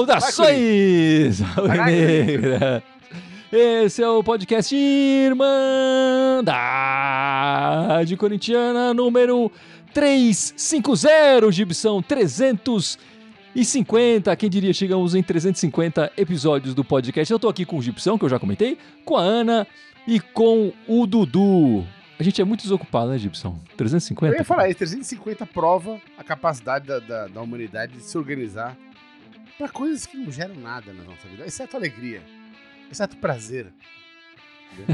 Saudações, Negra! Esse é o podcast Irmandade Corintiana número 350, Gibson 350. Quem diria, chegamos em 350 episódios do podcast. Eu tô aqui com o Gibson, que eu já comentei, com a Ana e com o Dudu. A gente é muito desocupado, né, Gibson? 350? Eu ia falar isso, 350 prova a capacidade da, da, da humanidade de se organizar para coisas que não geram nada na nossa vida, exceto alegria, exceto prazer.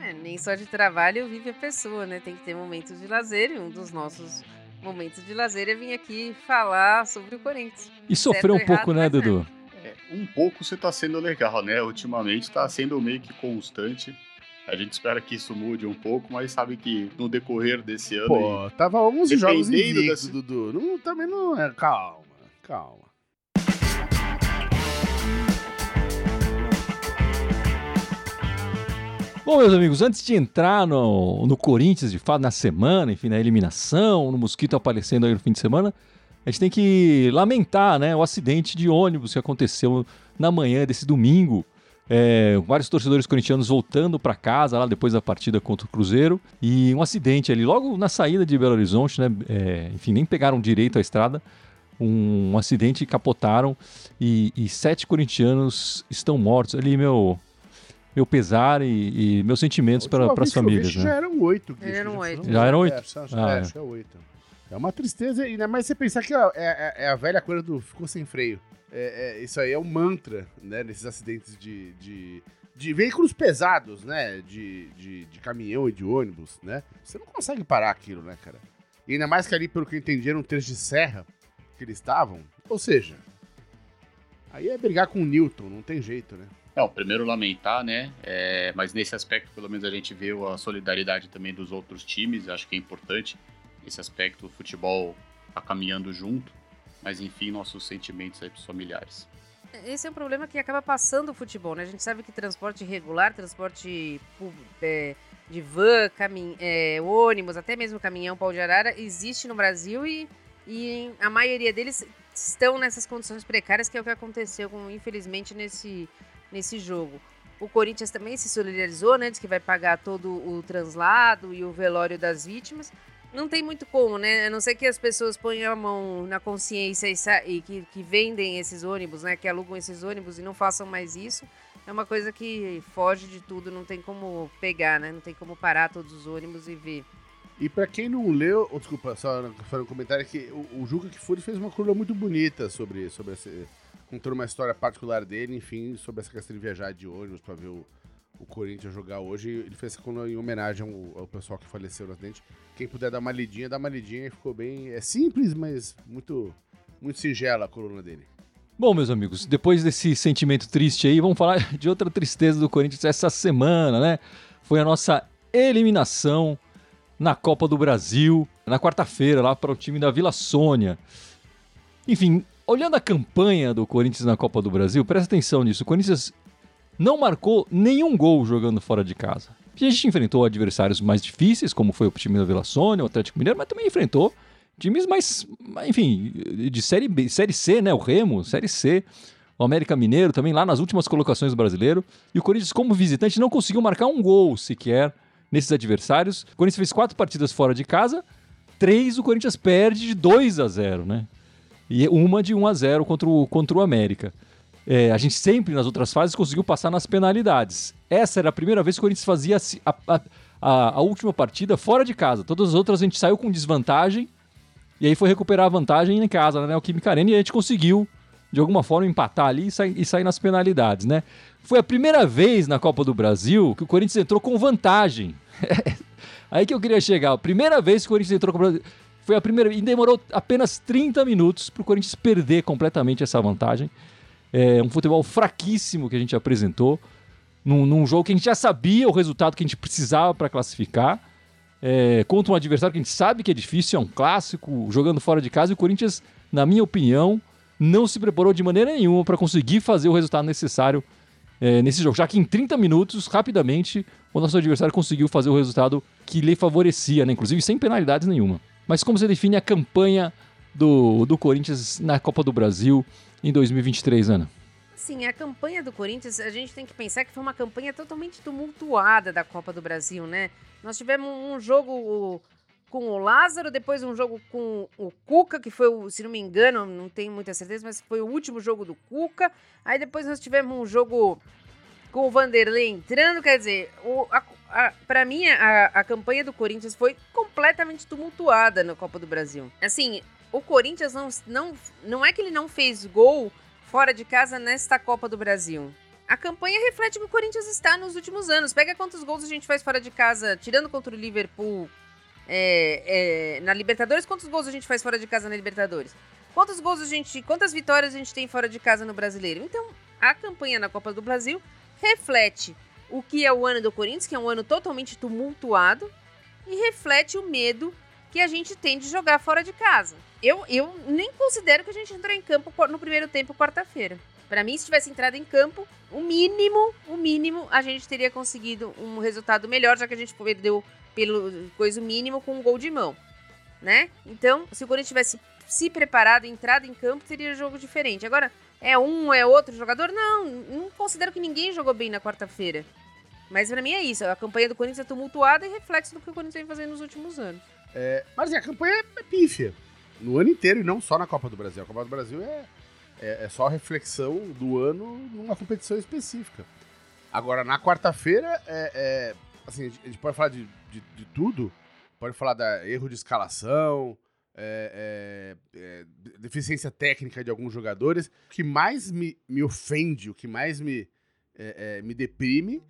é, nem só de trabalho vive a pessoa, né? Tem que ter momentos de lazer e um dos nossos momentos de lazer é vir aqui falar sobre o Corinthians. E sofrer um pouco, né, Dudu? É, um pouco você tá sendo legal, né? Ultimamente tá sendo meio que constante. A gente espera que isso mude um pouco, mas sabe que no decorrer desse ano. Pô, tava 11 jogos invictos, Dudu. Não, também não é. Calma, calma. Bom, meus amigos, antes de entrar no, no Corinthians, de fato, na semana, enfim, na eliminação, no mosquito aparecendo aí no fim de semana, a gente tem que lamentar né, o acidente de ônibus que aconteceu na manhã desse domingo é, vários torcedores corintianos voltando para casa lá depois da partida contra o Cruzeiro e um acidente ali logo na saída de Belo Horizonte, né? É, enfim, nem pegaram direito a estrada. Um, um acidente capotaram e, e, sete corintianos estão mortos. Ali, meu, meu pesar e, e meus sentimentos para as famílias. Né? Já eram oito. Já eram oito. Já eram oito? É, ah, é. é oito. É uma tristeza, ainda mais você pensar que é, é, é a velha coisa do ficou sem freio. É, é, isso aí é um mantra, né? Nesses acidentes de, de, de veículos pesados, né? De, de, de, caminhão e de ônibus, né? Você não consegue parar aquilo, né, cara? E ainda mais que ali, pelo que eu entendi, era um trecho de serra que eles estavam. Ou seja, aí é brigar com o Newton, não tem jeito, né? Não, primeiro lamentar, né? É, mas nesse aspecto, pelo menos a gente vê a solidariedade também dos outros times. Acho que é importante esse aspecto. O futebol tá caminhando junto. Mas enfim, nossos sentimentos aí pros familiares. Esse é um problema que acaba passando o futebol, né? A gente sabe que transporte regular, transporte é, de van, camin é, ônibus, até mesmo caminhão pau de arara, existe no Brasil e, e a maioria deles estão nessas condições precárias, que é o que aconteceu, com, infelizmente, nesse, nesse jogo. O Corinthians também se solidarizou, né? Diz que vai pagar todo o translado e o velório das vítimas não tem muito como, né? A não ser que as pessoas ponham a mão na consciência e, e que, que, vendem esses ônibus, né? Que alugam esses ônibus e não façam mais isso. É uma coisa que foge de tudo, não tem como pegar, né? Não tem como parar todos os ônibus e ver. E para quem não leu, oh, desculpa, só fazer um comentário que o, o Juca Kfouri fez uma coluna muito bonita sobre, sobre esse, contando uma história particular dele, enfim, sobre essa questão de viajar de ônibus para ver o, o Corinthians jogar hoje. Ele fez essa coluna em homenagem ao, ao, pessoal que faleceu no acidente. Quem puder dar uma lidinha, dá uma lidinha. Ficou bem. É simples, mas muito, muito singela a coluna dele. Bom, meus amigos, depois desse sentimento triste aí, vamos falar de outra tristeza do Corinthians essa semana, né? Foi a nossa eliminação na Copa do Brasil, na quarta-feira, lá para o time da Vila Sônia. Enfim, olhando a campanha do Corinthians na Copa do Brasil, presta atenção nisso. O Corinthians não marcou nenhum gol jogando fora de casa. A gente enfrentou adversários mais difíceis, como foi o time da Vila Sônia, o Atlético Mineiro, mas também enfrentou times mais, enfim, de série B, série C, né? O Remo, série C. O América Mineiro também lá nas últimas colocações do brasileiro. E o Corinthians, como visitante, não conseguiu marcar um gol sequer nesses adversários. O Corinthians fez quatro partidas fora de casa, três o Corinthians perde de 2 a 0, né? E uma de 1 a 0 contra o, contra o América. É, a gente sempre nas outras fases conseguiu passar nas penalidades. Essa era a primeira vez que o Corinthians fazia a, a, a, a, última partida fora de casa. Todas as outras a gente saiu com desvantagem e aí foi recuperar a vantagem em casa, né, Neoquímica Arena, e a gente conseguiu, de alguma forma, empatar ali e sair, e sair nas penalidades, né? Foi a primeira vez na Copa do Brasil que o Corinthians entrou com vantagem. aí que eu queria chegar. Primeira vez que o Corinthians entrou com foi a primeira e demorou apenas 30 minutos para o Corinthians perder completamente essa vantagem. É um futebol fraquíssimo que a gente apresentou, num, num jogo que a gente já sabia o resultado que a gente precisava para classificar, é, contra um adversário que a gente sabe que é difícil, é um clássico, jogando fora de casa, e o Corinthians, na minha opinião, não se preparou de maneira nenhuma para conseguir fazer o resultado necessário é, nesse jogo, já que em 30 minutos, rapidamente, o nosso adversário conseguiu fazer o resultado que lhe favorecia, né? inclusive sem penalidades nenhuma. Mas como você define a campanha do, do Corinthians na Copa do Brasil em 2023, Ana? Sim, a campanha do Corinthians, a gente tem que pensar que foi uma campanha totalmente tumultuada da Copa do Brasil, né? Nós tivemos um jogo com o Lázaro, depois um jogo com o Cuca, que foi, o, se não me engano, não tenho muita certeza, mas foi o último jogo do Cuca. Aí depois nós tivemos um jogo com o Vanderlei entrando, quer dizer, o, a, para mim a, a campanha do Corinthians foi completamente tumultuada na Copa do Brasil. Assim, o Corinthians não, não, não é que ele não fez gol fora de casa nesta Copa do Brasil. A campanha reflete o que o Corinthians está nos últimos anos. Pega quantos gols a gente faz fora de casa, tirando contra o Liverpool é, é, na Libertadores, quantos gols a gente faz fora de casa na Libertadores? Quantos gols a gente. Quantas vitórias a gente tem fora de casa no brasileiro? Então, a campanha na Copa do Brasil reflete o que é o ano do Corinthians, que é um ano totalmente tumultuado, e reflete o medo que a gente tem de jogar fora de casa. Eu, eu nem considero que a gente entrou em campo no primeiro tempo, quarta-feira. Para mim, se tivesse entrado em campo, o mínimo, o mínimo, a gente teria conseguido um resultado melhor, já que a gente perdeu pelo coisa mínimo com um gol de mão, né? Então, se o Corinthians tivesse se preparado, entrado em campo, teria um jogo diferente. Agora, é um, é outro jogador? Não, não considero que ninguém jogou bem na quarta-feira. Mas para mim é isso, a campanha do Corinthians é tumultuada e reflexo do que o Corinthians vem fazendo nos últimos anos. É, mas assim, a campanha é pífia. No ano inteiro e não só na Copa do Brasil. A Copa do Brasil é, é, é só reflexão do ano numa competição específica. Agora, na quarta-feira, é, é, assim, a gente pode falar de, de, de, tudo. Pode falar da erro de escalação, é, é, é, deficiência técnica de alguns jogadores. O que mais me, me ofende, o que mais me, é, é, me deprime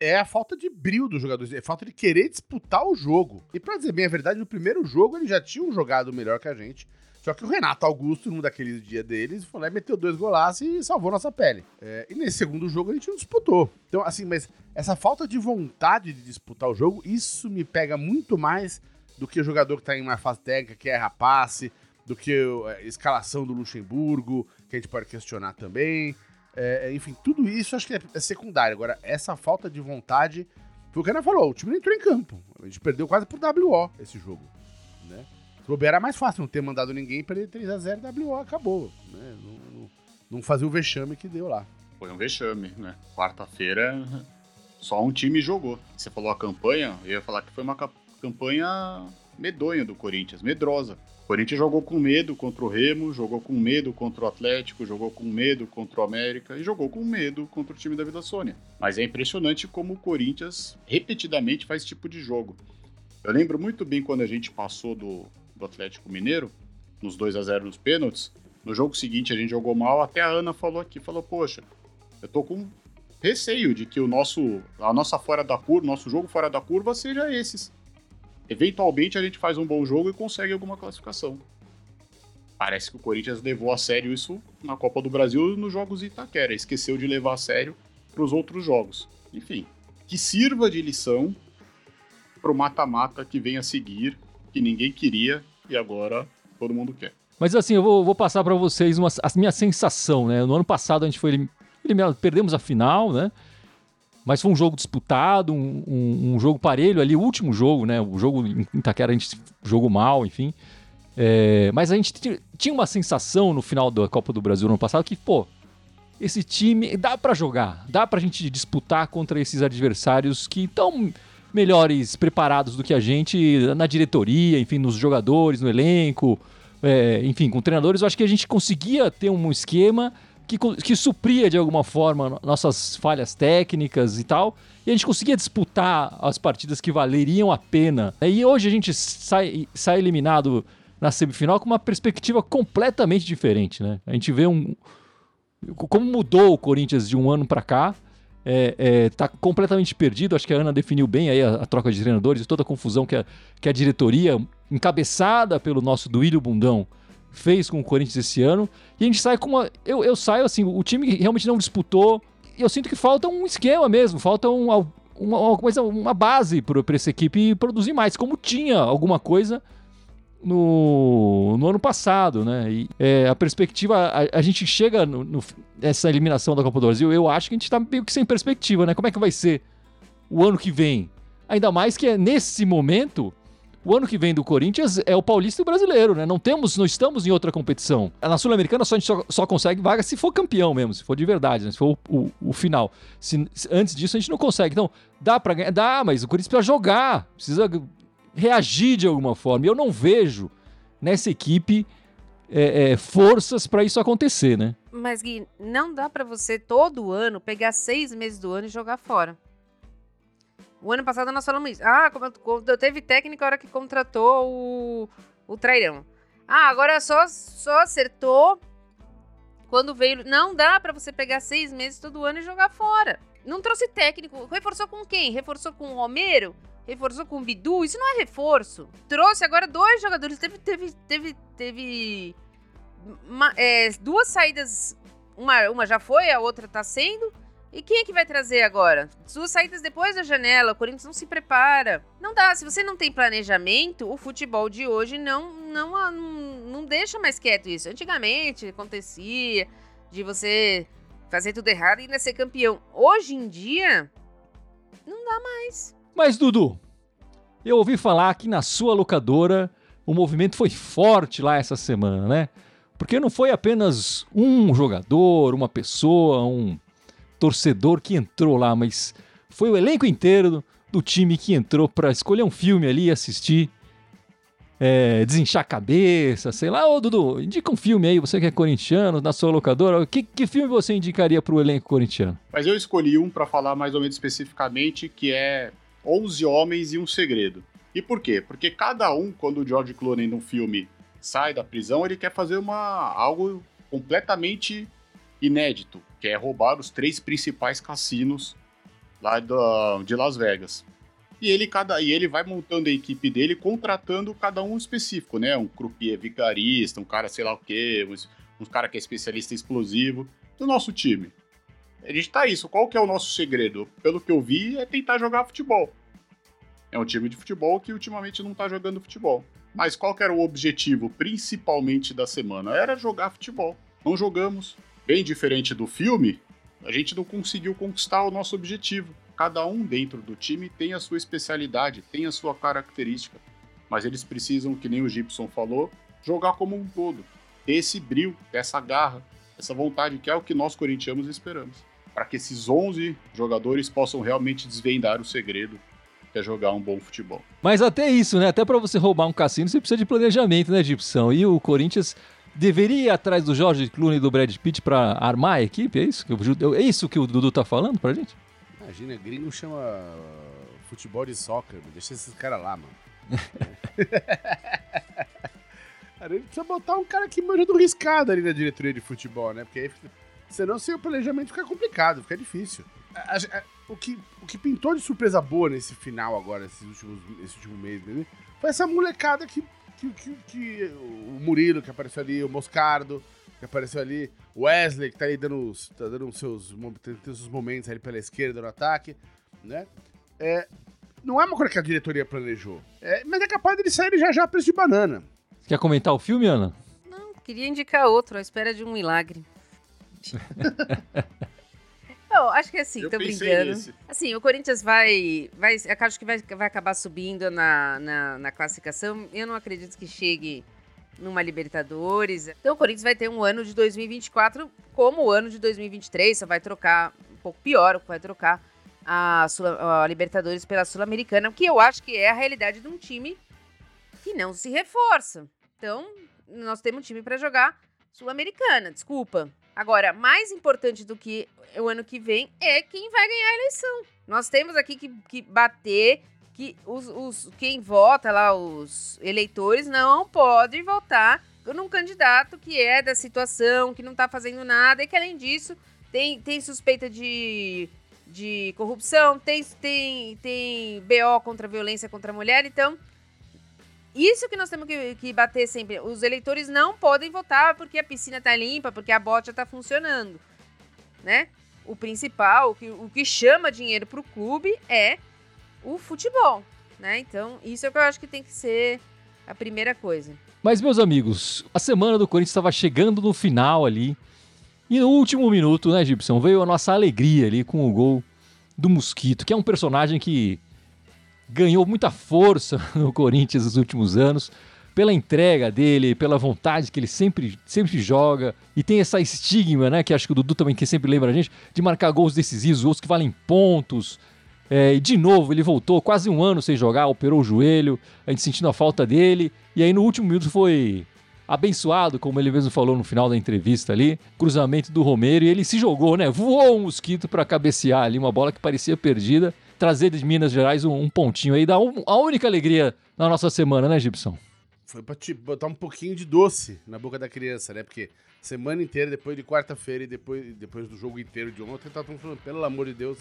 é a falta de brilho dos jogadores, é a falta de querer disputar o jogo. E para dizer bem a verdade, no primeiro jogo eles já tinham jogado melhor que a gente. Só que o Renato Augusto, num daqueles dias deles, foi lá e meteu dois golaços e salvou nossa pele. É, e nesse segundo jogo a gente não disputou. Então, assim, mas essa falta de vontade de disputar o jogo, isso me pega muito mais do que o jogador que tá em uma fase técnica, que erra passe, do que a escalação do Luxemburgo, que a gente pode questionar também. É, enfim, tudo isso acho que é, é secundário. Agora, essa falta de vontade, foi o que a Ana falou, o time não entrou em campo. A gente perdeu quase por WO esse jogo, né? Se era mais fácil não ter mandado ninguém, perder 3x0 WO, acabou. Né? Não, não, não fazer o vexame que deu lá. Foi um vexame, né? Quarta-feira, só um time jogou. Você falou a campanha, eu ia falar que foi uma campanha medonha do Corinthians, medrosa. Corinthians jogou com medo contra o Remo, jogou com medo contra o Atlético, jogou com medo contra o América e jogou com medo contra o time da Vila Sônia. Mas é impressionante como o Corinthians repetidamente faz esse tipo de jogo. Eu lembro muito bem quando a gente passou do, do Atlético Mineiro, nos 2 a 0 nos pênaltis. No jogo seguinte a gente jogou mal, até a Ana falou aqui, falou: "Poxa, eu tô com receio de que o nosso a nossa fora da curva, nosso jogo fora da curva seja esses. Eventualmente a gente faz um bom jogo e consegue alguma classificação. Parece que o Corinthians levou a sério isso na Copa do Brasil nos jogos Itaquera, esqueceu de levar a sério para os outros jogos. Enfim, que sirva de lição para o mata-mata que vem a seguir que ninguém queria e agora todo mundo quer. Mas assim, eu vou, vou passar para vocês uma, a minha sensação, né? No ano passado a gente foi eliminado, perdemos a final, né? Mas foi um jogo disputado, um, um, um, jogo parelho ali, o último jogo, né? O jogo em Itaquera a gente jogou mal, enfim. É, mas a gente tinha uma sensação no final da Copa do Brasil no ano passado que, pô, esse time dá para jogar, dá pra gente disputar contra esses adversários que estão melhores preparados do que a gente na diretoria, enfim, nos jogadores, no elenco, é, enfim, com treinadores. Eu acho que a gente conseguia ter um esquema que, que supria de alguma forma nossas falhas técnicas e tal. E a gente conseguia disputar as partidas que valeriam a pena. E hoje a gente sai, sai eliminado na semifinal com uma perspectiva completamente diferente, né? A gente vê um como mudou o Corinthians de um ano para cá é, é, tá completamente perdido. Acho que a Ana definiu bem aí a, a troca de treinadores toda a confusão que a, que a diretoria, encabeçada pelo nosso Duílio Bundão, fez com o Corinthians esse ano. E a gente sai com uma. Eu, eu saio assim, o time realmente não disputou. E eu sinto que falta um esquema mesmo, falta um, uma, uma, coisa, uma base para essa equipe produzir mais. Como tinha alguma coisa no, no ano passado, né? E é, a perspectiva, a, a gente chega no, no, nessa eliminação da Copa do Brasil, eu acho que a gente tá meio que sem perspectiva, né? Como é que vai ser o ano que vem? Ainda mais que é nesse momento o ano que vem do Corinthians é o Paulista e o Brasileiro, né? Não temos, não estamos em outra competição. Na Sul-Americana só, a gente só, só, consegue vaga se for campeão mesmo, se for de verdade, né? se for o, o, o final. Se, antes disso a gente não consegue. Então, dá para ganhar? Dá, mas o Corinthians precisa jogar, precisa reagir de alguma forma. E eu não vejo nessa equipe é, é, forças para isso acontecer, né? Mas, Gui, não dá para você todo ano pegar seis meses do ano e jogar fora. O ano passado nós falamos isso. Ah, teve técnica a hora que contratou o, o Trairão. Ah, agora só, só acertou quando veio. Não dá para você pegar seis meses todo ano e jogar fora. Não trouxe técnico. Reforçou com quem? Reforçou com o Romero? Reforçou com o Bidu? Isso não é reforço. Trouxe agora dois jogadores. Teve, teve, teve, teve uma, é, duas saídas. Uma, uma já foi, a outra tá sendo. E quem é que vai trazer agora? Suas saídas depois da janela, o Corinthians não se prepara. Não dá, se você não tem planejamento, o futebol de hoje não, não, não, não deixa mais quieto isso. Antigamente acontecia de você fazer tudo errado e ainda ser campeão. Hoje em dia, não dá mais. Mas, Dudu, eu ouvi falar que na sua locadora o movimento foi forte lá essa semana, né? Porque não foi apenas um jogador, uma pessoa, um torcedor que entrou lá, mas foi o elenco inteiro do, time que entrou para escolher um filme ali e assistir. É, desinchar a cabeça, sei lá. Ô, Dudu, indica um filme aí, você que é corintiano, na sua locadora. Que, que filme você indicaria para o elenco corintiano? Mas eu escolhi um para falar mais ou menos especificamente, que é 11 Homens e um Segredo. E por quê? Porque cada um, quando o George Clooney num filme sai da prisão, ele quer fazer uma algo completamente inédito que é roubar os três principais cassinos lá de Las Vegas. E ele, cada, e ele vai montando a equipe dele, contratando cada um específico, né? Um croupier vigarista, um cara sei lá o quê, um, um cara que é especialista em explosivo, do nosso time. A gente tá isso. Qual que é o nosso segredo? Pelo que eu vi, é tentar jogar futebol. É um time de futebol que ultimamente não tá jogando futebol. Mas qual que era o objetivo, principalmente da semana? Era jogar futebol. Não jogamos bem diferente do filme, a gente não conseguiu conquistar o nosso objetivo. Cada um dentro do time tem a sua especialidade, tem a sua característica, mas eles precisam, que nem o Gibson falou, jogar como um todo. Ter esse brilho, essa garra, essa vontade, que é o que nós corintianos esperamos. Para que esses 11 jogadores possam realmente desvendar o segredo que é jogar um bom futebol. Mas até isso, né? Até para você roubar um cassino, você precisa de planejamento, né, Gibson? E o Corinthians deveria ir atrás do George Clooney e do Brad Pitt para armar a equipe? É isso, que o, é isso que o Dudu tá falando pra gente? Imagina, gringo chama futebol de soccer, deixa esses caras lá, mano. cara, ele precisa botar um cara que manja do riscado ali na diretoria de futebol, né? Porque aí, senão sem o planejamento fica complicado, fica difícil. A, a, o, que, o que pintou de surpresa boa nesse final agora, esses últimos, esse último mês, né? foi essa molecada que que, que, que, o Murilo que apareceu ali, o Moscardo que apareceu ali, o Wesley que tá aí dando, tá dando seus, seus momentos ali pela esquerda no ataque, né? É, não é uma coisa que a diretoria planejou, é, mas é capaz dele sair já já a preço de banana. Quer comentar o filme, Ana? Não, queria indicar outro, à espera de um milagre. Não, acho que assim, eu tô brincando. Nesse. Assim, o Corinthians vai. vai acho que vai, vai acabar subindo na, na, na, classificação. Eu não acredito que chegue numa Libertadores. Então o Corinthians vai ter um ano de 2024 como o ano de 2023. Só vai trocar um pouco pior, vai trocar a, Sul, a Libertadores pela Sul-Americana, que eu acho que é a realidade de um time que não se reforça. Então, nós temos um time para jogar Sul-Americana, desculpa. Agora, mais importante do que o ano que vem é quem vai ganhar a eleição. Nós temos aqui que, que bater que os, os, quem vota lá, os eleitores, não podem votar num candidato que é da situação, que não está fazendo nada e que, além disso, tem, tem suspeita de, de corrupção, tem, tem, tem BO contra a violência contra a mulher. Então, isso que nós temos que, que bater sempre. Os eleitores não podem votar porque a piscina está limpa, porque a bota está funcionando, né? O principal, o que, o que chama dinheiro para o clube é o futebol, né? Então, isso é o que eu acho que tem que ser a primeira coisa. Mas, meus amigos, a semana do Corinthians estava chegando no final ali. E no último minuto, né, Gibson, veio a nossa alegria ali com o gol do Mosquito, que é um personagem que ganhou muita força no Corinthians nos últimos anos, pela entrega dele, pela vontade que ele sempre, sempre joga, e tem essa estigma, né, que acho que o Dudu também que sempre lembra a gente, de marcar gols decisivos, gols que valem pontos. É, e de novo, ele voltou quase um ano sem jogar, operou o joelho, a gente sentindo a falta dele, e aí no último minuto foi abençoado, como ele mesmo falou no final da entrevista ali, cruzamento do Romero, e ele se jogou, né? Voou um mosquito para cabecear ali, uma bola que parecia perdida, trazer de Minas Gerais um, um pontinho aí, dá um, a única alegria na nossa semana, né, Gibson? Foi pra te botar um pouquinho de doce na boca da criança, né? Porque semana inteira, depois de quarta-feira e depois, depois do jogo inteiro de ontem, tá falando, pelo amor de Deus,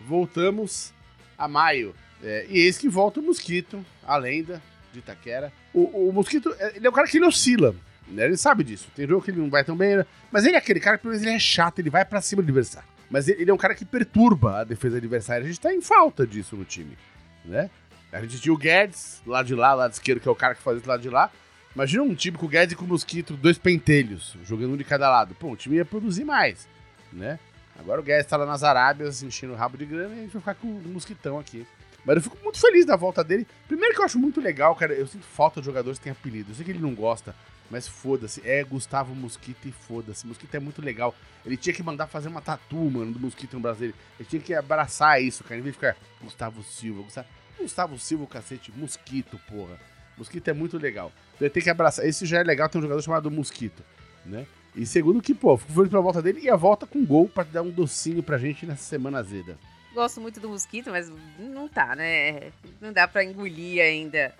voltamos a maio. É, e eis que volta o Mosquito, a lenda de Itaquera. O, o Mosquito, é, ele é um cara que ele oscila, né? Ele sabe disso. Tem jogo que ele não vai tão bem, né? mas ele é aquele cara que pelo menos ele é chato, ele vai para cima do adversário. Mas ele, é um cara que perturba a defesa adversária. A gente tá em falta disso no time, né? A gente tinha o Guedes, lá de lá, lá de esquerdo, que é o cara que faz isso lá de lá. Imagina um time com o Guedes e com o Mosquito, dois pentelhos, jogando um de cada lado. Pô, o time ia produzir mais, né? Agora o Guedes tá lá nas Arábias, enchendo o rabo de grana e a gente vai ficar com o Mosquitão aqui. Mas eu fico muito feliz da volta dele. Primeiro que eu acho muito legal, cara, eu sinto falta de jogadores que têm apelido. Eu sei que ele não gosta, mas foda-se. É Gustavo Mosquito e foda-se. Mosquito é muito legal. Ele tinha que mandar fazer uma tatu, mano, do Mosquito no Brasil. Ele tinha que abraçar isso, cara. Em vez de ficar Gustavo Silva, Gustavo, Gustavo Silva, cacete, Mosquito, porra. Mosquito é muito legal. Então ele tem que abraçar. Esse já é legal, tem um jogador chamado Mosquito, né? E segundo que, pô, fico feliz volta dele e a volta com gol pra dar um docinho pra gente nessa semana azeda. Gosto muito do Mosquito, mas não tá, né? Não dá pra engolir ainda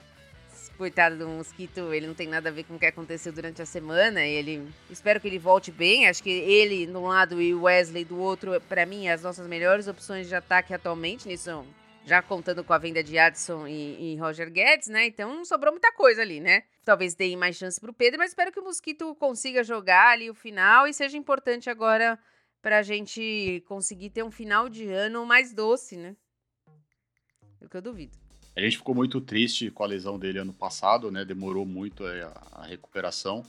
coitado do mosquito, ele não tem nada a ver com o que aconteceu durante a semana. Ele espero que ele volte bem. Acho que ele de um lado e o Wesley do outro, para mim, as nossas melhores opções de ataque atualmente nisso. Já contando com a venda de Adson e, e Roger Guedes, né? Então sobrou muita coisa ali, né? Talvez deem mais chance pro Pedro, mas espero que o Mosquito consiga jogar ali o final e seja importante agora pra gente conseguir ter um final de ano mais doce, né? É o que eu duvido. A gente ficou muito triste com a lesão dele ano passado, né? Demorou muito a, a recuperação.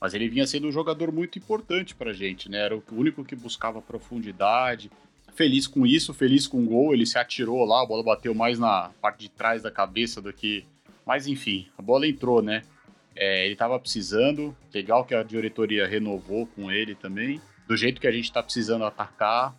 Mas ele vinha sendo um jogador muito importante pra gente, né? Era o único que buscava profundidade. Feliz com isso, feliz com o gol. Ele se atirou lá, a bola bateu mais na parte de trás da cabeça do que. Mas enfim, a bola entrou, né? É, ele tava precisando. Legal que a diretoria renovou com ele também. Do jeito que a gente tá precisando atacar,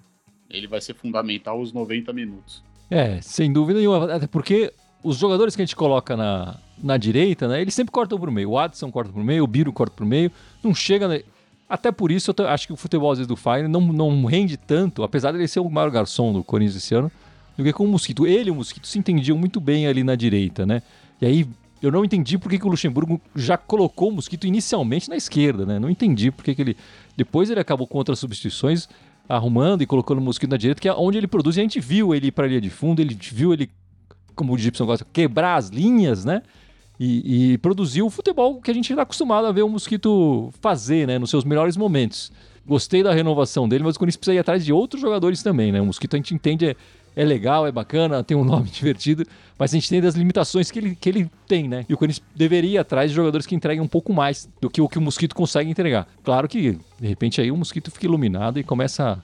ele vai ser fundamental os 90 minutos. É, sem dúvida nenhuma. Até porque os jogadores que a gente coloca na, na direita, né, eles sempre cortam pro meio. O Adson corta pro meio, o Biro corta pro meio. Não chega. Né? Até por isso eu acho que o futebol, às vezes, do Fire não, não rende tanto, apesar dele ser o maior garçom do Corinthians esse ano, do que com o Mosquito. Ele e o Mosquito se entendiam muito bem ali na direita, né? E aí eu não entendi por que, que o Luxemburgo já colocou o Mosquito inicialmente na esquerda, né? Não entendi por que, que ele. Depois ele acabou com outras substituições, arrumando e colocando o Mosquito na direita, que é onde ele produz. E a gente viu ele ir para a linha de fundo, ele viu ele como o Gibson gosta, quebrar as linhas, né? E, e produzir o futebol que a gente está acostumado a ver o Mosquito fazer, né? Nos seus melhores momentos. Gostei da renovação dele, mas o Corinthians precisa ir atrás de outros jogadores também, né? O Mosquito a gente entende, é, é legal, é bacana, tem um nome divertido, mas a gente tem das limitações que ele, que ele tem, né? E o Corinthians deveria ir atrás de jogadores que entreguem um pouco mais do que o que o Mosquito consegue entregar. Claro que, de repente, aí o Mosquito fica iluminado e começa a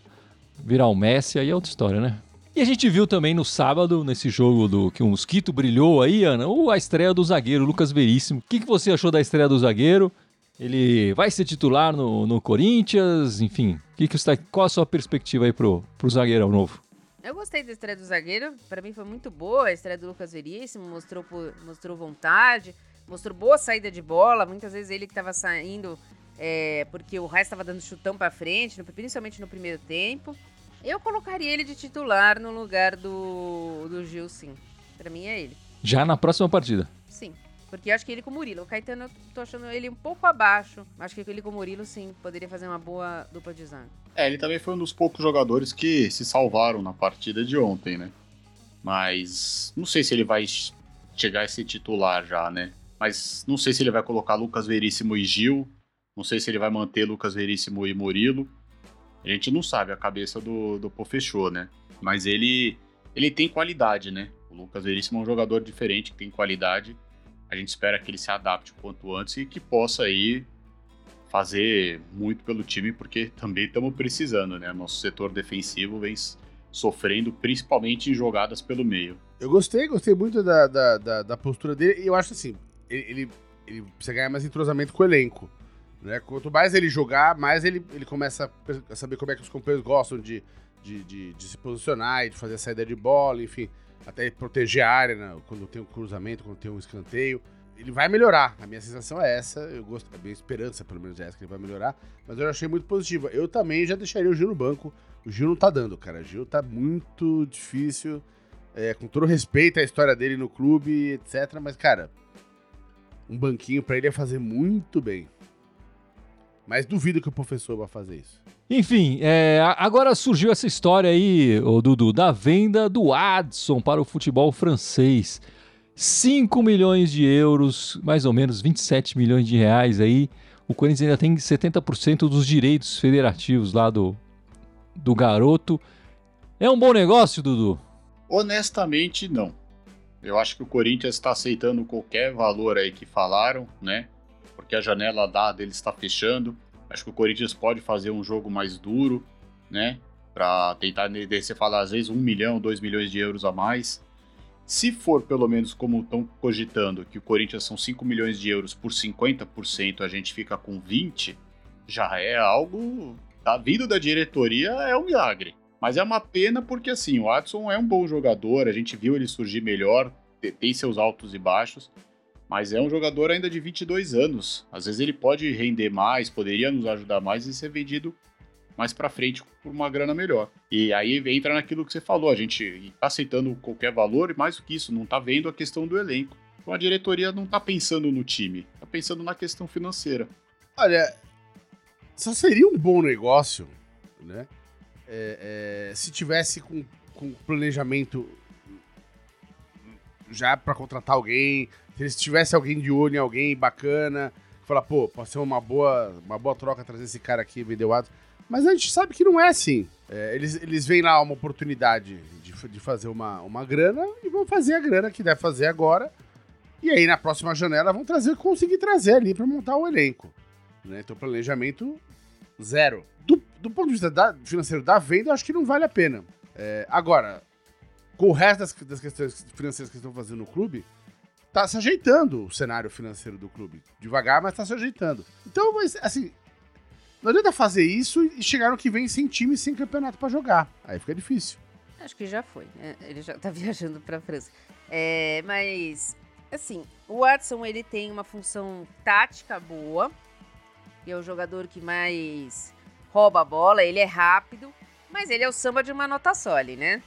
virar o Messi, aí é outra história, né? E a gente viu também no sábado, nesse jogo do que o Mosquito brilhou aí, Ana, a estreia do zagueiro Lucas Veríssimo. O que, que você achou da estreia do zagueiro? Ele vai ser titular no, no Corinthians, enfim. Que que está, qual a sua perspectiva aí pro, pro zagueirão novo? Eu gostei da estreia do zagueiro, para mim foi muito boa a estreia do Lucas Veríssimo, mostrou, mostrou vontade, mostrou boa saída de bola, muitas vezes ele que estava saindo é, porque o Raiz estava dando chutão para frente, principalmente no primeiro tempo. Eu colocaria ele de titular no lugar do, do Gil, sim. Pra mim é ele. Já na próxima partida? Sim. Porque eu acho que ele com o Murilo. O Caetano, eu tô achando ele um pouco abaixo. Acho que ele com o Murilo, sim, poderia fazer uma boa dupla de zaga. É, ele também foi um dos poucos jogadores que se salvaram na partida de ontem, né? Mas não sei se ele vai chegar a ser titular já, né? Mas não sei se ele vai colocar Lucas Veríssimo e Gil. Não sei se ele vai manter Lucas Veríssimo e Murilo. A gente não sabe a cabeça do, do Pofechô, né? Mas ele, ele tem qualidade, né? O Lucas Veríssimo é um jogador diferente, que tem qualidade. A gente espera que ele se adapte o quanto antes e que possa aí fazer muito pelo time, porque também estamos precisando, né? Nosso setor defensivo vem sofrendo, principalmente em jogadas pelo meio. Eu gostei, gostei muito da, da, da, da postura dele, e eu acho assim, ele, ele, ele, precisa ganhar mais entrosamento com o elenco. Né? Quanto mais ele jogar, mais ele, ele começa a saber como é que os companheiros gostam de, de, de, de se posicionar e de fazer a saída de bola, enfim, até proteger a área né? quando tem um cruzamento, quando tem um escanteio ele vai melhorar. A minha sensação é essa. Eu gosto, a minha esperança, pelo menos, é essa que ele vai melhorar. Mas eu achei muito positiva. Eu também já deixaria o Gil no banco. O Gil não tá dando, cara. O Gil tá muito difícil. É, com todo respeito à história dele no clube, etc. Mas, cara, um banquinho para ele ia fazer muito bem. Mas duvido que o professor vá fazer isso. Enfim, é, agora surgiu essa história aí, ô Dudu, da venda do Adson para o futebol francês. 5 milhões de euros, mais ou menos 27 milhões de reais aí. O Corinthians ainda tem 70% dos direitos federativos lá do, do garoto. É um bom negócio, Dudu? Honestamente, não. Eu acho que o Corinthians está aceitando qualquer valor aí que falaram, né? Porque a janela dada ele está fechando. Acho que o Corinthians pode fazer um jogo mais duro, né? Para tentar, você falar às vezes, um milhão, dois milhões de euros a mais. Se for pelo menos como estão cogitando, que o Corinthians são 5 milhões de euros por 50%, a gente fica com 20, já é algo. A vida da diretoria é um milagre. Mas é uma pena porque, assim, o Watson é um bom jogador, a gente viu ele surgir melhor, tem seus altos e baixos, mas é um jogador ainda de 22 anos. Às vezes ele pode render mais, poderia nos ajudar mais e ser vendido mais para frente por uma grana melhor. E aí entra naquilo que você falou, a gente tá aceitando qualquer valor e mais do que isso, não tá vendo a questão do elenco. Então a diretoria não tá pensando no time, tá pensando na questão financeira. Olha, só seria um bom negócio, né? É, é, se tivesse com, com planejamento já para contratar alguém, se tivesse alguém de olho em alguém bacana, falar, pô, pode ser uma boa, uma boa troca trazer esse cara aqui e vender o ato. Mas a gente sabe que não é assim. É, eles, eles veem lá uma oportunidade de, de fazer uma, uma grana e vão fazer a grana que deve fazer agora. E aí, na próxima janela, vão trazer conseguir trazer ali para montar o elenco. Né? Então, planejamento zero. Do, do ponto de vista da, financeiro da venda, eu acho que não vale a pena. É, agora, com o resto das, das questões financeiras que estão fazendo no clube, tá se ajeitando o cenário financeiro do clube. Devagar, mas tá se ajeitando. Então, assim, não adianta fazer isso e chegar no que vem sem time sem campeonato para jogar. Aí fica difícil. Acho que já foi, né? Ele já tá viajando pra França. É, mas, assim, o Watson ele tem uma função tática boa. E é o jogador que mais rouba a bola, ele é rápido, mas ele é o samba de uma nota só ali, né?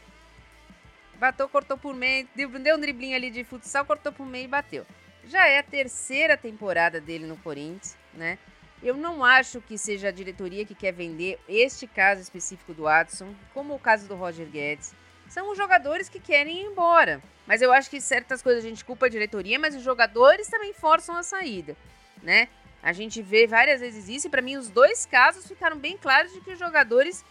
Bateu, cortou por meio, deu, um driblinho ali de futsal, cortou por meio e bateu. Já é a terceira temporada dele no Corinthians, né? Eu não acho que seja a diretoria que quer vender este caso específico do Watson, como o caso do Roger Guedes. São os jogadores que querem ir embora. Mas eu acho que certas coisas a gente culpa a diretoria, mas os jogadores também forçam a saída, né? A gente vê várias vezes isso e para mim os dois casos ficaram bem claros de que os jogadores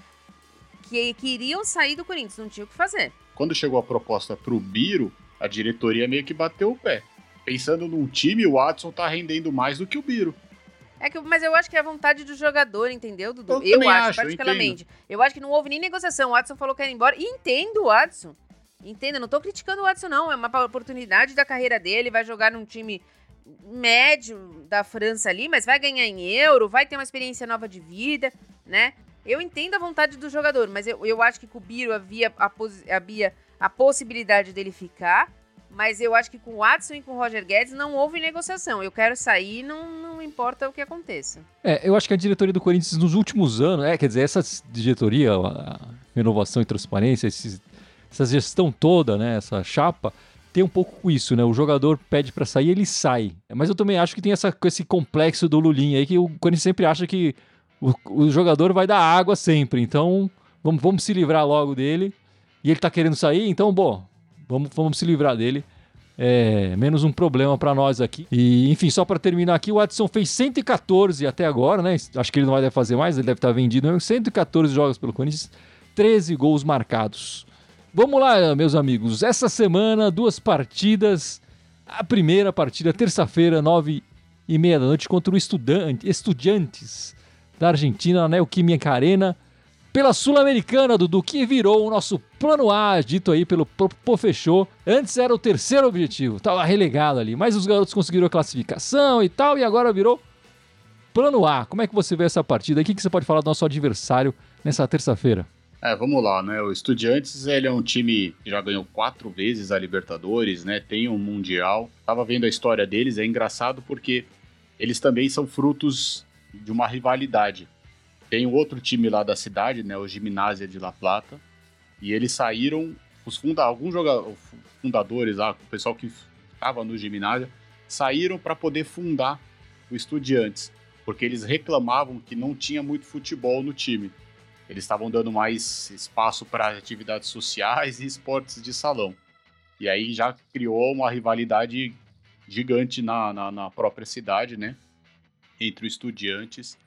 que queriam sair do Corinthians não tinham o que fazer. Quando chegou a proposta pro Biro, a diretoria meio que bateu o pé. Pensando num time, o Watson tá rendendo mais do que o Biro. É que, mas eu acho que é a vontade do jogador, entendeu, Dudu? Eu, eu acho, acho, particularmente. Eu, eu, acho que não houve nem negociação. O Watson falou que ia ir embora. E entendo o Watson. Entendo, não tô criticando o Watson, não. É uma oportunidade da carreira dele. Vai jogar num time médio da França ali, mas vai ganhar em euro, vai ter uma experiência nova de vida, né? Eu entendo a vontade do jogador, mas eu, eu acho que com o Biro havia a, havia a possibilidade dele ficar. Mas eu acho que com o Watson e com o Roger Guedes não houve negociação. Eu quero sair, não, não importa o que aconteça. É, eu acho que a diretoria do Corinthians nos últimos anos, é, quer dizer, essa diretoria, a renovação e transparência, esse, essa gestão toda, né, essa chapa, tem um pouco com isso, né? O jogador pede para sair, ele sai. Mas eu também acho que tem essa, esse complexo do Lulinha aí, que o Corinthians sempre acha que o, o jogador vai dar água sempre. Então, vamos, vamos se livrar logo dele. E ele tá querendo sair, então, bom, Vamos, vamos se livrar dele. É, menos um problema para nós aqui. E, enfim, só para terminar aqui, o Adson fez 114 até agora, né? Acho que ele não vai fazer mais, ele deve estar tá vendido. 114 jogos pelo Corinthians, 13 gols marcados. Vamos lá, meus amigos. Essa semana, duas partidas a primeira partida, terça-feira, nove e meia da noite, contra o Estudante, Estudiantes da Argentina, na Neoquímica Arena, pela Sul-Americana, Dudu, que virou o nosso plano A, dito aí pelo Pofechou. Antes era o terceiro objetivo, estava relegado ali, mas os garotos conseguiram a classificação e tal, e agora virou plano A. Como é que você vê essa partida? O que, que você pode falar do nosso adversário nessa terça-feira? É, vamos lá, né? O Estudiantes, ele é um time que já ganhou quatro vezes a Libertadores, né? Tem um Mundial. Tava vendo a história deles, é engraçado porque eles também são frutos de uma rivalidade. Tem outro time lá da cidade, né? O Gimnásia de La Plata. E eles saíram, os funda alguns jogadores, fundadores lá, o pessoal que estava no Gimnásia, saíram para poder fundar o Estudiantes. Porque eles reclamavam que não tinha muito futebol no time. Eles estavam dando mais espaço para atividades sociais e esportes de salão. E aí já criou uma rivalidade gigante na, na, na própria cidade, né? Entre os estudiantes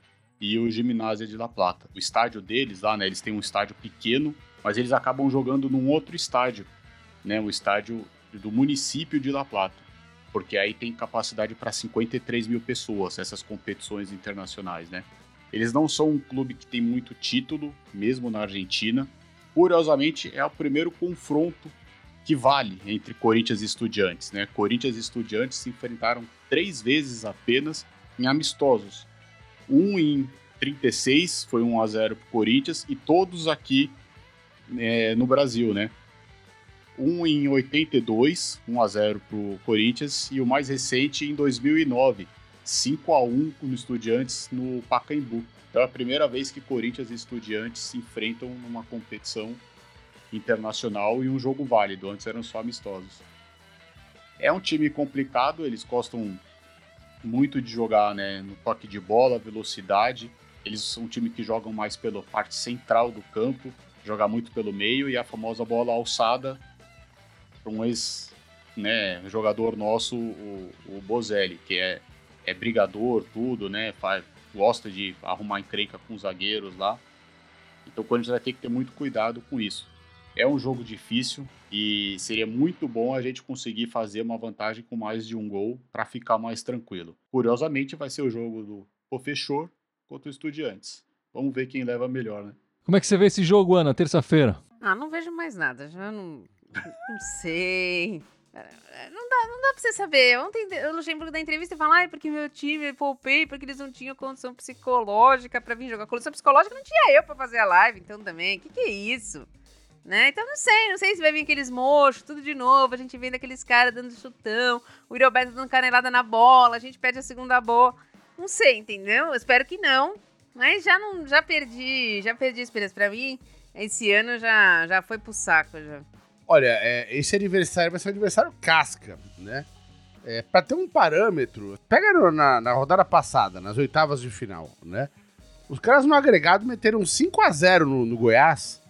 e o Gimnásia de La Plata. O estádio deles lá, né? Eles têm um estádio pequeno, mas eles acabam jogando num outro estádio, né? O estádio do município de La Plata. Porque aí tem capacidade para 53 mil pessoas, essas competições internacionais, né? Eles não são um clube que tem muito título, mesmo na Argentina. Curiosamente, é o primeiro confronto que vale entre Corinthians e Estudiantes. Né? Corinthians e Estudiantes se enfrentaram três vezes apenas em amistosos. Um em 36 foi 1 a 0 para o Corinthians e todos aqui é, no Brasil, né? Um em 82, 1 a 0 para o Corinthians e o mais recente em 2009, 5 a 1 no Estudiantes no Pacaembu. Então é a primeira vez que Corinthians e Estudiantes se enfrentam numa competição internacional e um jogo válido. Antes eram só amistosos. É um time complicado, eles gostam muito de jogar né, no toque de bola, velocidade. Eles são um time que jogam mais pela parte central do campo, jogar muito pelo meio e a famosa bola alçada para um ex-jogador né, nosso, o, o Bozelli, que é é brigador, tudo, né? Faz, gosta de arrumar encrenca com os zagueiros lá. Então o Corinthians vai ter que ter muito cuidado com isso. É um jogo difícil e seria muito bom a gente conseguir fazer uma vantagem com mais de um gol para ficar mais tranquilo. Curiosamente, vai ser o jogo do Pofechor contra o Estudiantes. Vamos ver quem leva melhor, né? Como é que você vê esse jogo, Ana, terça-feira? Ah, não vejo mais nada. Já não, não sei. É, não dá, não dá pra você saber. Ontem o Luxemburgo da entrevista fala, ai, porque meu time poupei, porque eles não tinham condição psicológica para vir jogar. Condição psicológica não tinha eu para fazer a live, então também. O que, que é isso? Né? Então não sei, não sei se vai vir aqueles mochos, tudo de novo, a gente vendo aqueles caras dando chutão, o Iroberto dando canelada na bola, a gente perde a segunda bola. Não sei, entendeu? Eu espero que não. Mas já não, já perdi, já perdi a esperança para mim. Esse ano já já foi pro saco já. Olha, é, esse aniversário vai ser um aniversário casca, né? É, para ter um parâmetro, pega no, na, na, rodada passada, nas oitavas de final, né? Os caras no agregado meteram 5 a 0 no, no Goiás,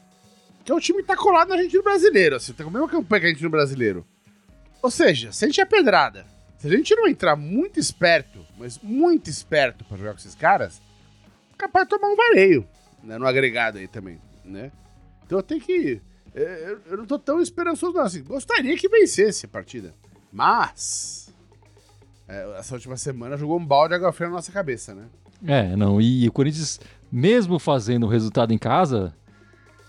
é o time tá colado no Argentino Brasileiro, assim, tá com a mesma campanha que a Argentino Brasileiro. Ou seja, se a gente é pedrada, se a gente não entrar muito esperto, mas muito esperto para jogar com esses caras, capaz de tomar um vareio, né, no agregado aí também, né? Então eu tenho que é, eu não tô tão esperançoso não, assim, gostaria que vencesse a partida. Mas, é, essa última semana jogou um balde de água fria na nossa cabeça, né? É, não, e o Corinthians, mesmo fazendo o resultado em casa,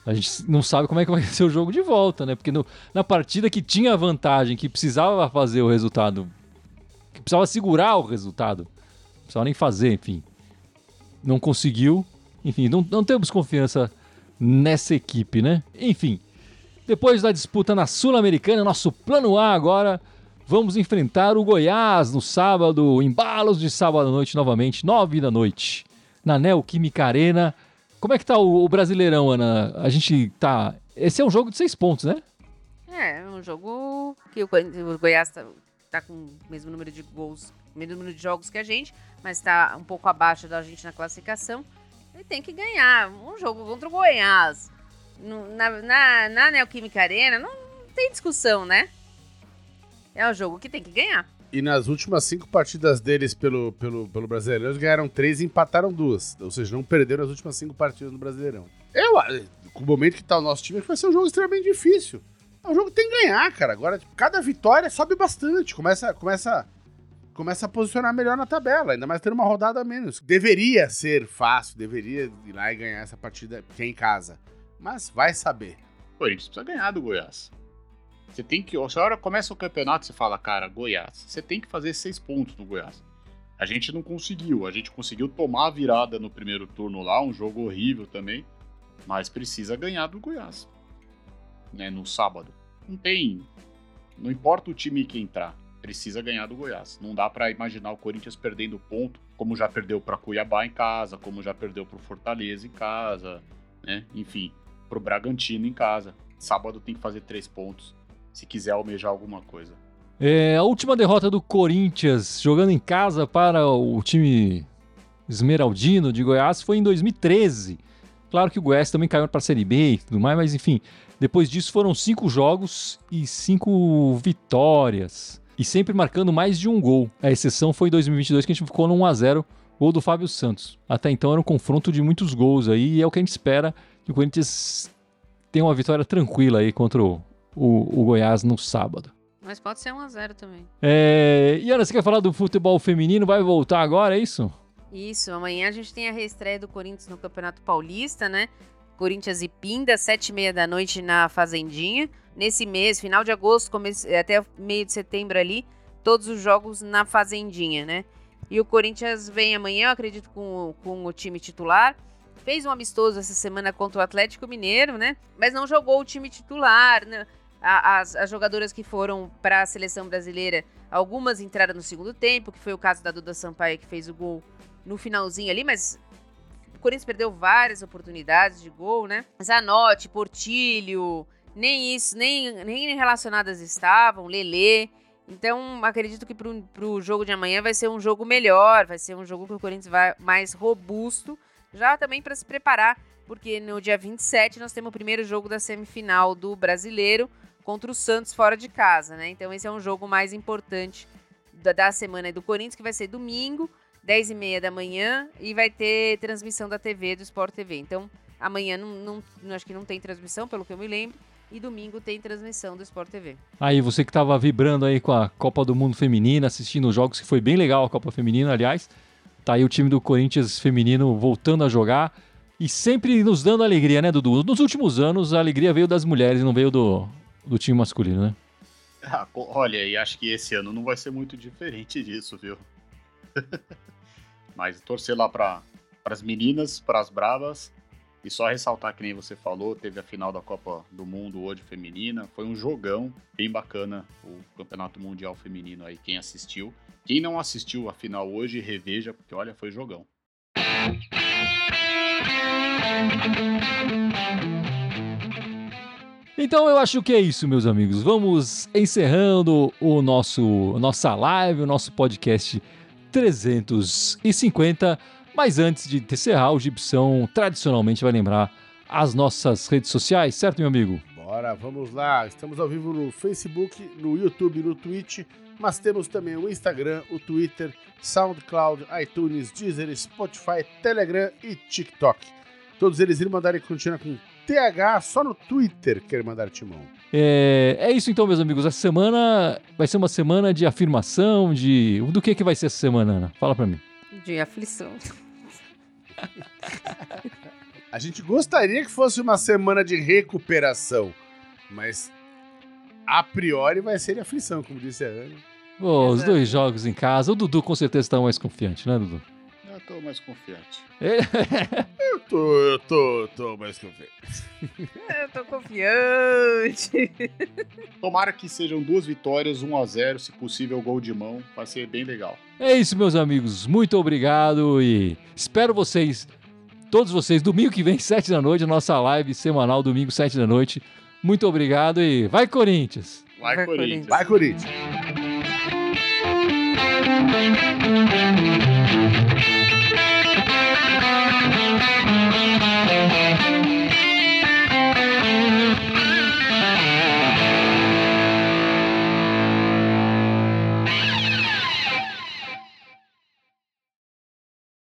a gente não sabe como é que vai ser o jogo de volta, né? Porque no, na partida que tinha vantagem, que precisava fazer o resultado, que precisava segurar o resultado, não precisava nem fazer, enfim. Não conseguiu. Enfim, não, não temos confiança nessa equipe, né? Enfim, depois da disputa na Sul-Americana, nosso plano A agora, vamos enfrentar o Goiás no sábado, embalos de sábado à noite novamente, nove da noite, na Neoquímica Arena. Como é que tá o, o Brasileirão, Ana? A gente tá... Esse é um jogo de seis pontos, né? É, é um jogo que o, o Goiás tá, tá, com o mesmo número de gols, mesmo número de jogos que a gente, mas tá um pouco abaixo da gente na classificação. Ele tem que ganhar. Um jogo contra o Goiás na, na, na Neoquímica Arena, não, não tem discussão, né? É o jogo que tem que ganhar. E nas últimas cinco partidas deles pelo, pelo, pelo Brasileirão, eles ganharam três e empataram duas. Ou seja, não perderam as últimas cinco partidas no Brasileirão. Eu, com o momento que tá o nosso time, vai ser um jogo extremamente difícil. É um jogo que tem que ganhar, cara. Agora, tipo, cada vitória sobe bastante. Começa, começa, começa a posicionar melhor na tabela. Ainda mais tendo uma rodada a menos. Deveria ser fácil, deveria ir lá e ganhar essa partida que é em casa. Mas vai saber. O Corinthians precisa ganhar do Goiás. Você tem que. Se a hora começa o campeonato, você fala, cara, Goiás, você tem que fazer seis pontos no Goiás. A gente não conseguiu. A gente conseguiu tomar a virada no primeiro turno lá, um jogo horrível também. Mas precisa ganhar do Goiás. Né, no sábado. Não tem. Não importa o time que entrar, precisa ganhar do Goiás. Não dá para imaginar o Corinthians perdendo ponto, como já perdeu para Cuiabá em casa, como já perdeu para Fortaleza em casa, né? Enfim, para o Bragantino em casa. Sábado tem que fazer três pontos se quiser almejar alguma coisa. É, a última derrota do Corinthians jogando em casa para o time esmeraldino de Goiás foi em 2013. Claro que o Goiás também caiu para a Série B e tudo mais, mas enfim, depois disso foram cinco jogos e cinco vitórias. E sempre marcando mais de um gol. A exceção foi em 2022 que a gente ficou no 1x0, gol do Fábio Santos. Até então era um confronto de muitos gols aí e é o que a gente espera que o Corinthians tenha uma vitória tranquila aí contra o, o, o Goiás no sábado. Mas pode ser 1x0 também. É... E Ana, você quer falar do futebol feminino? Vai voltar agora, é isso? Isso, amanhã a gente tem a reestreia do Corinthians no Campeonato Paulista, né? Corinthians e Pinda, sete e meia da noite na Fazendinha. Nesse mês, final de agosto, comece... até meio de setembro ali, todos os jogos na Fazendinha, né? E o Corinthians vem amanhã, eu acredito, com, com o time titular. Fez um amistoso essa semana contra o Atlético Mineiro, né? Mas não jogou o time titular, né? As, as jogadoras que foram para a seleção brasileira, algumas entraram no segundo tempo, que foi o caso da Duda Sampaio, que fez o gol no finalzinho ali, mas o Corinthians perdeu várias oportunidades de gol, né? Zanotti, Portilho, nem isso, nem, nem relacionadas estavam, Lelê. Então, acredito que para o jogo de amanhã vai ser um jogo melhor, vai ser um jogo que o Corinthians vai mais robusto, já também para se preparar, porque no dia 27 nós temos o primeiro jogo da semifinal do Brasileiro contra o Santos fora de casa, né? Então esse é um jogo mais importante da, da semana do Corinthians, que vai ser domingo, 10 e meia da manhã, e vai ter transmissão da TV, do Sport TV. Então, amanhã não, não, acho que não tem transmissão, pelo que eu me lembro, e domingo tem transmissão do Sport TV. Aí, você que estava vibrando aí com a Copa do Mundo Feminina, assistindo os jogos, que foi bem legal a Copa Feminina, aliás. Tá aí o time do Corinthians feminino voltando a jogar e sempre nos dando alegria, né, Dudu? Nos últimos anos, a alegria veio das mulheres, não veio do, do time masculino, né? Ah, olha, e acho que esse ano não vai ser muito diferente disso, viu? Mas torcer lá para as meninas, para as bravas. E só ressaltar que nem você falou, teve a final da Copa do Mundo hoje feminina. Foi um jogão bem bacana o Campeonato Mundial Feminino aí, quem assistiu. Quem não assistiu a final hoje, reveja, porque olha, foi jogão. Então eu acho que é isso, meus amigos. Vamos encerrando o nosso nossa live, o nosso podcast 350. Mas antes de encerrar, o Gibson tradicionalmente vai lembrar as nossas redes sociais, certo, meu amigo? Bora, vamos lá. Estamos ao vivo no Facebook, no YouTube, no Twitch, mas temos também o Instagram, o Twitter, SoundCloud, iTunes, Deezer, Spotify, Telegram e TikTok. Todos eles mandar e continuar com TH só no Twitter quer mandar timão. É, é isso então, meus amigos. Essa semana vai ser uma semana de afirmação, de. Do que, que vai ser essa semana, Ana? Fala pra mim. De aflição. A gente gostaria que fosse uma semana de recuperação, mas a priori vai ser de aflição, como disse a Ana. Oh, os dois jogos em casa. O Dudu com certeza está mais confiante, né, Dudu? Eu tô mais confiante. eu tô, eu tô, tô mais confiante. eu tô confiante. Tomara que sejam duas vitórias, 1 a 0 se possível, gol de mão. Vai ser bem legal. É isso, meus amigos. Muito obrigado e espero vocês, todos vocês, domingo que vem, 7 da noite, nossa live semanal, domingo, 7 da noite. Muito obrigado e vai, Corinthians! Vai, vai Corinthians! Vai, Corinthians!